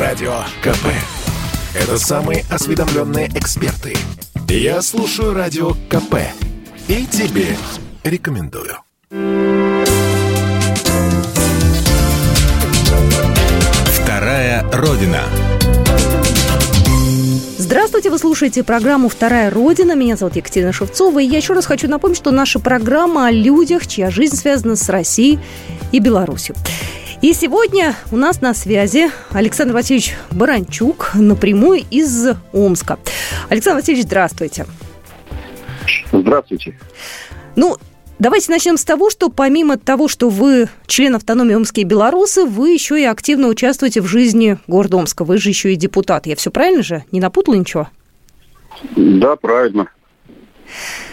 Радио КП. Это самые осведомленные эксперты. Я слушаю Радио КП. И тебе рекомендую. Вторая Родина. Здравствуйте, вы слушаете программу «Вторая Родина». Меня зовут Екатерина Шевцова. И я еще раз хочу напомнить, что наша программа о людях, чья жизнь связана с Россией и Беларусью. И сегодня у нас на связи Александр Васильевич Баранчук напрямую из Омска. Александр Васильевич, здравствуйте. Здравствуйте. Ну, Давайте начнем с того, что помимо того, что вы член автономии Омские белорусы, вы еще и активно участвуете в жизни города Омска. Вы же еще и депутат. Я все правильно же? Не напутала ничего? Да, правильно.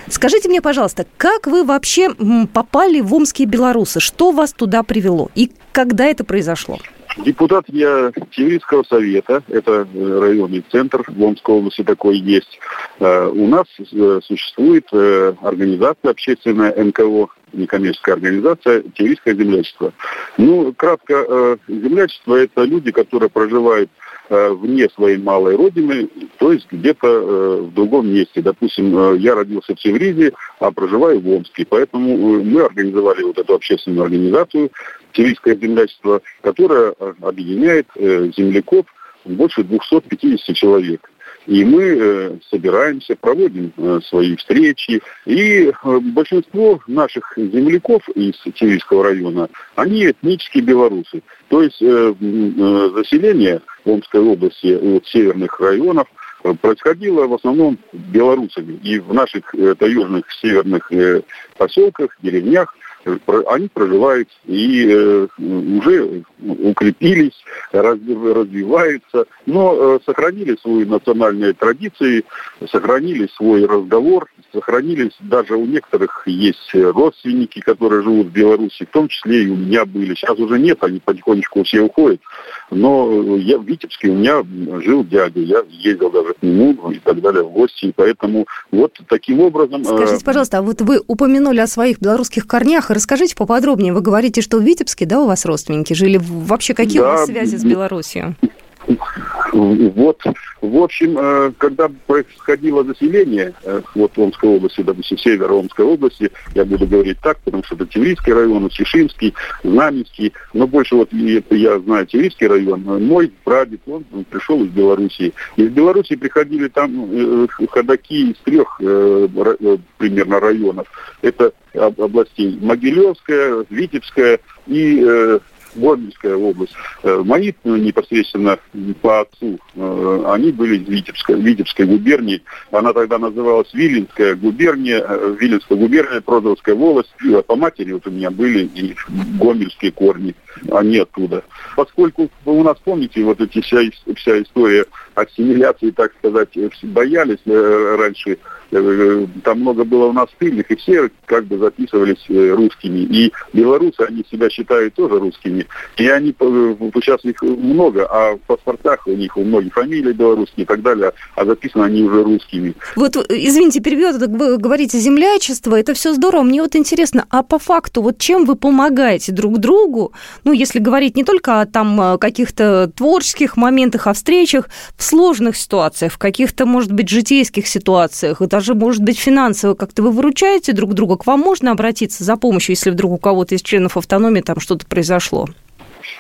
Скажите мне, пожалуйста, как вы вообще попали в Омские белорусы? Что вас туда привело? И когда это произошло? Депутат я Тиврийского совета, это э, районный центр в Омской области такой есть. Э, у нас э, существует организация общественная НКО, некоммерческая организация «Тиврийское землячество». Ну, кратко, землячество – это люди, которые проживают Э, вне своей малой родины, то есть где-то э, в другом месте. Допустим, э, я родился в Севризе, а проживаю в Омске. Поэтому мы организовали вот эту общественную организацию «Севрийское землячество», которая объединяет земляков больше 250 человек. И мы э, собираемся, проводим э, свои встречи. И э, большинство наших земляков из Тивильского района, они этнические белорусы. То есть заселение в Омской области от северных районов происходило в основном белорусами. И в наших таежных северных поселках, деревнях они проживают и э, уже укрепились, развиваются, но э, сохранили свои национальные традиции, сохранили свой разговор, сохранились даже у некоторых есть родственники, которые живут в Беларуси, в том числе и у меня были. Сейчас уже нет, они потихонечку все уходят. Но я в Витебске у меня жил дядя, я ездил даже к нему и так далее в гости, и поэтому вот таким образом... Э, Скажите, пожалуйста, а вот вы упомянули о своих белорусских корнях, расскажите поподробнее. Вы говорите, что в Витебске, да, у вас родственники жили? Вообще какие да, у вас связи с Белоруссией? Вот, в общем, э, когда происходило заселение э, вот Омской области, допустим, север Омской области, я буду говорить так, потому что это Тиврийский район, Чешинский, Знаменский, но больше вот я знаю Тиврийский район, мой прадед, он, пришел из Белоруссии. Из Белоруссии приходили там э, ходаки из трех примерно районов. Это областей Могилевская, Витебская и Гомельская область. Э, мои ну, непосредственно по отцу, э, они были из Витебской, Витебской губернии. Она тогда называлась Виленская губерния, э, Виленская губерния, Продовская волость. По матери вот у меня были и гомельские корни, они оттуда. Поскольку у нас, помните, вот эти вся, вся история ассимиляции, так сказать, боялись раньше там много было у нас тыльных, и все как бы записывались русскими. И белорусы, они себя считают тоже русскими. И они, э, сейчас их много, а в паспортах у них у многих фамилии белорусские и так далее, а записаны они уже русскими. Вот, извините, перебью, вы говорите землячество, это все здорово. Мне вот интересно, а по факту, вот чем вы помогаете друг другу, ну, если говорить не только о там э, каких-то творческих моментах, о встречах, в сложных ситуациях, в каких-то, может быть, житейских ситуациях, даже, может быть, финансово как-то вы выручаете друг друга, к вам можно обратиться за помощью, если вдруг у кого-то из членов автономии там что-то произошло?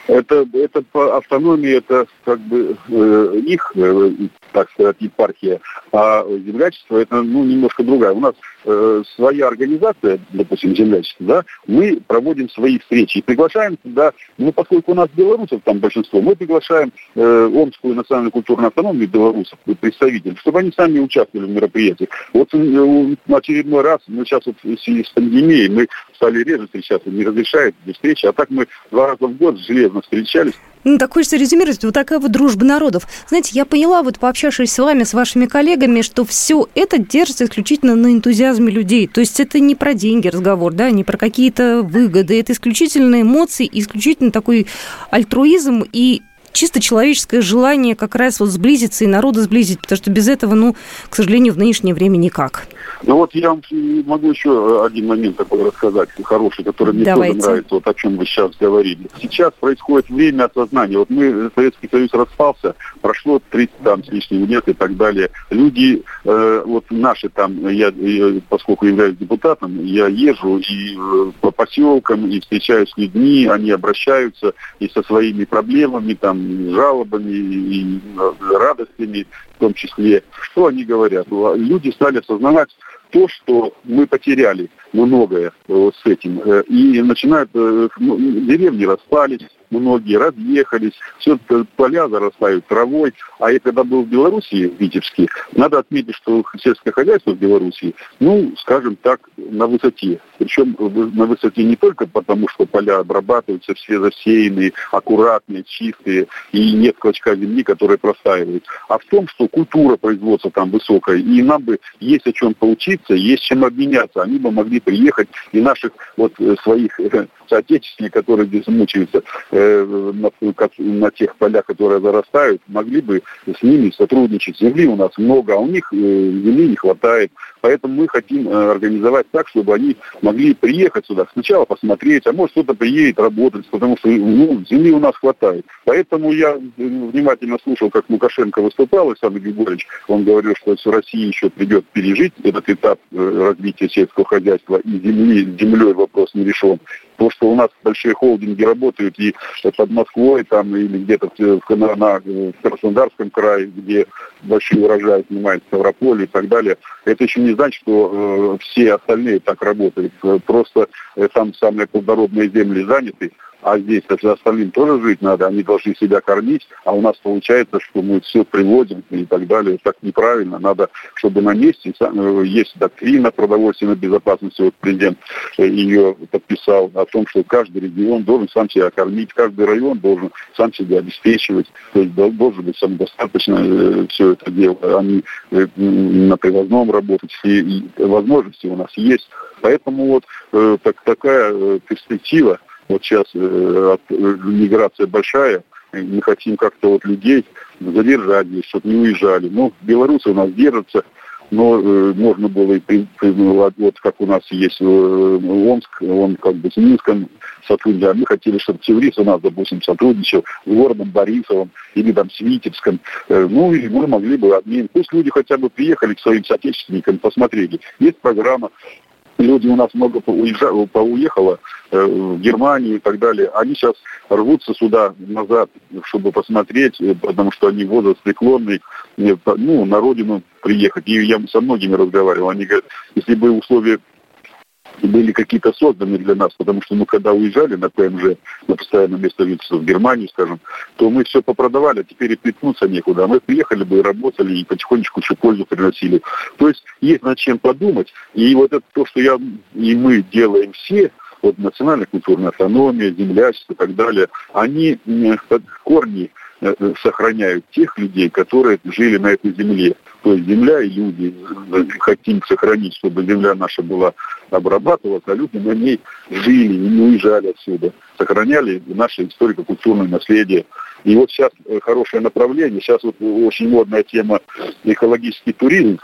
Это, это по автономии, это как бы э, их, э, так сказать, епархия, а землячество это ну, немножко другая. У нас э, своя организация, допустим, землячество, да, мы проводим свои встречи и приглашаем туда, ну, поскольку у нас белорусов там большинство, мы приглашаем э, Омскую национальную культурную автономию белорусов, представителей, чтобы они сами участвовали в мероприятиях. Вот э, очередной раз, ну, сейчас вот в связи с пандемией мы стали реже встречаться, не разрешают встречи, а так мы два раза в год железно встречались, ну, так хочется резюмировать, вот такая вот дружба народов. Знаете, я поняла, вот пообщавшись с вами, с вашими коллегами, что все это держится исключительно на энтузиазме людей. То есть это не про деньги разговор, да, не про какие-то выгоды, это исключительно эмоции, исключительно такой альтруизм и чисто человеческое желание как раз вот сблизиться и народы сблизить, потому что без этого, ну, к сожалению, в нынешнее время никак. Ну вот я вам могу еще один момент такой рассказать, хороший, который мне Давайте. тоже нравится, вот о чем вы сейчас говорили. Сейчас происходит время осознания. Вот мы, Советский Союз распался, прошло 30 там с лишним лет и так далее. Люди, э, вот наши там, я, я, поскольку являюсь депутатом, я езжу и э, по поселкам, и встречаюсь с людьми, они обращаются и со своими проблемами, там, жалобами, и э, радостями в том числе. Что они говорят? Люди стали осознавать то, что мы потеряли многое вот с этим. И начинают, ну, деревни распались, многие разъехались, все поля зарастают травой. А я когда был в Белоруссии, в Витебске, надо отметить, что сельское хозяйство в Белоруссии, ну, скажем так, на высоте. Причем на высоте не только потому, что поля обрабатываются, все засеянные, аккуратные, чистые, и нет клочка земли, которая простаивает, а в том, что культура производства там высокая, и нам бы есть о чем поучиться, есть чем обменяться. Они бы могли приехать и наших вот э, своих э, соотечественников, которые здесь мучаются, Э, на, на тех полях, которые зарастают, могли бы с ними сотрудничать. Земли у нас много, а у них э, земли не хватает. Поэтому мы хотим э, организовать так, чтобы они могли приехать сюда, сначала посмотреть, а может кто-то приедет работать, потому что ну, земли у нас хватает. Поэтому я э, внимательно слушал, как Лукашенко выступал, Александр Григорьевич, он говорил, что России еще придет пережить этот этап э, развития сельского хозяйства, и земли, землей вопрос не решен. То, что у нас большие холдинги работают и под Москвой там или где-то в, на, на, в Краснодарском крае, где большие урожаи снимают в Ставрополе и так далее, это еще не значит, что э, все остальные так работают. Просто э, там самые плодородные земли заняты, а здесь за остальным тоже жить надо, они должны себя кормить, а у нас получается, что мы все приводим и так далее. Так неправильно. Надо, чтобы на месте э, есть доктрина продовольственной безопасности, вот президент э, ее подписал, о том, что каждый регион должен сам себя кормить, каждый район должен сам себя обеспечивать, то есть должен быть самодостаточно э, все это дело, не на привозном работать. И, возможности у нас есть. Поэтому вот так, такая перспектива вот сейчас э, э, миграция большая, мы хотим как-то вот людей задержать здесь, чтобы не уезжали. Ну, белорусы у нас держатся, но э, можно было и при, при, вот как у нас есть э, Омск, он как бы с Минском сотрудничал, а мы хотели, чтобы Теврис у нас, допустим, сотрудничал с городом Борисовым или там с Витебском, э, ну и мы могли бы обмен, пусть люди хотя бы приехали к своим соотечественникам, посмотрели. Есть программа люди у нас много поуезжало, поуехало э, в Германию и так далее. Они сейчас рвутся сюда назад, чтобы посмотреть, э, потому что они возраст преклонный, э, ну, на родину приехать. И я со многими разговаривал. Они говорят, если бы условия были какие-то созданы для нас, потому что мы когда уезжали на ПМЖ, на постоянное место жительства в Германию, скажем, то мы все попродавали, а теперь и притнуться некуда. Мы приехали бы и работали, и потихонечку еще пользу приносили. То есть есть над чем подумать. И вот это то, что я и мы делаем все, вот национальная культурная автономия, землячество и так далее, они корни Э, сохраняют тех людей, которые жили на этой земле. То есть земля и люди хотим сохранить, чтобы земля наша была обрабатывалась, а люди на ней жили и не уезжали отсюда. Сохраняли наше историко-культурное наследие. И вот сейчас э, хорошее направление, сейчас вот очень модная тема экологический туризм.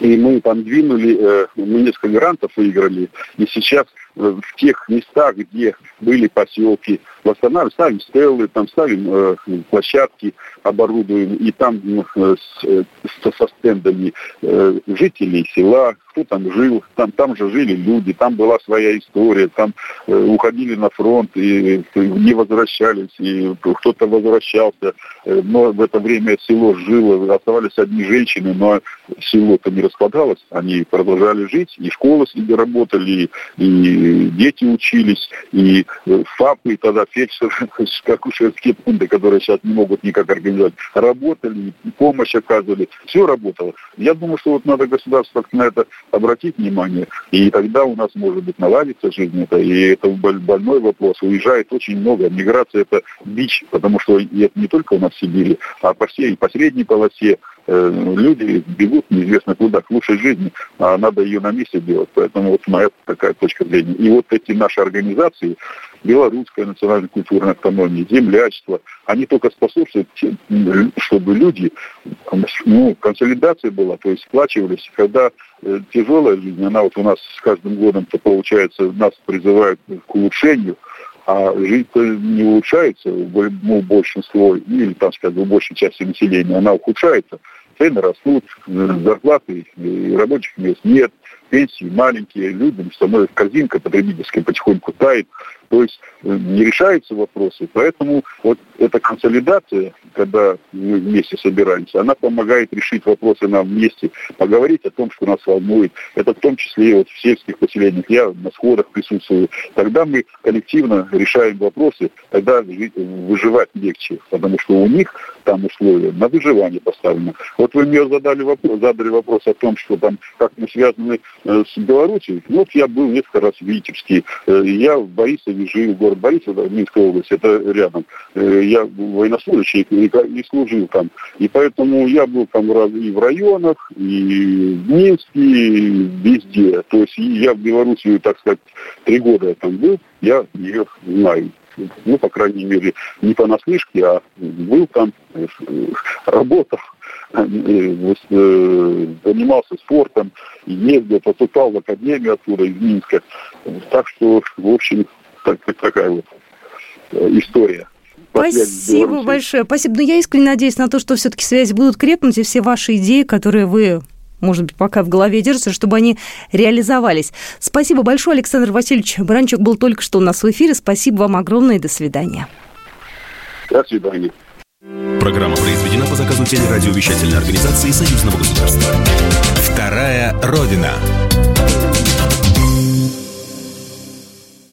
И мы там двинули, э, мы несколько грантов выиграли, и сейчас в тех местах, где были поселки, восстанавливаем, ставим стеллы, там ставим э, площадки, оборудуем, и там э, с, э, со стендами э, жителей села, кто там жил, там, там же жили люди, там была своя история, там э, уходили на фронт и э, не возвращались, и кто-то возвращался, э, но в это время село жило, оставались одни женщины, но село-то не распадалось, они продолжали жить, и школы себе работали, и дети учились, и э, ФАПы, и тогда фельдшер, акушерские пункты, которые сейчас не могут никак организовать, работали, помощь оказывали, все работало. Я думаю, что вот надо государство на это обратить внимание, и тогда у нас, может быть, наладится жизнь это, и это больной вопрос. Уезжает очень много. Миграция – это бич, потому что это не только у нас в Сибири, а по всей, по средней полосе, люди бегут неизвестно куда, к лучшей жизни, а надо ее на месте делать. Поэтому вот моя такая точка зрения. И вот эти наши организации, белорусская национальная культурная автономия, землячество, они только способствуют, чтобы люди, ну, консолидация была, то есть сплачивались. Когда э, тяжелая жизнь, она вот у нас с каждым годом, то получается, нас призывают к улучшению, а жизнь не улучшается, ну, большинство, или, там сказать, в большей части населения, она ухудшается. Цены растут, зарплаты и рабочих мест нет, пенсии маленькие, людям становится корзинка потребительская потихоньку тает. То есть э, не решаются вопросы. Поэтому вот эта консолидация, когда мы вместе собираемся, она помогает решить вопросы нам вместе, поговорить о том, что нас волнует. Это в том числе и вот в сельских поселениях. Я на сходах присутствую. Тогда мы коллективно решаем вопросы, тогда выживать легче, потому что у них там условия на выживание поставлены. Вот вы мне задали вопрос, задали вопрос о том, что там, как мы связаны с Белоруссией. Вот я был несколько раз в Витебске. Э, я в Борисове жил, город Борисов, Минская область, это рядом. Э, я военнослужащий и, служил там. И поэтому я был там и в районах, и в Минске, и везде. То есть я в Белоруссии, так сказать, три года я там был, я ее знаю ну, по крайней мере, не понаслышке, а был там, э, работал, э, занимался спортом, ездил, поступал в академию оттуда, из Минска. Так что, в общем, так, такая вот э, история. Спасибо большое. Спасибо. Но ну, я искренне надеюсь на то, что все-таки связи будут крепнуть, и все ваши идеи, которые вы может быть, пока в голове держатся, чтобы они реализовались. Спасибо большое, Александр Васильевич Бранчук был только что у нас в эфире. Спасибо вам огромное и до свидания. До свидания. Программа произведена по заказу телерадиовещательной организации Союзного государства. Вторая Родина.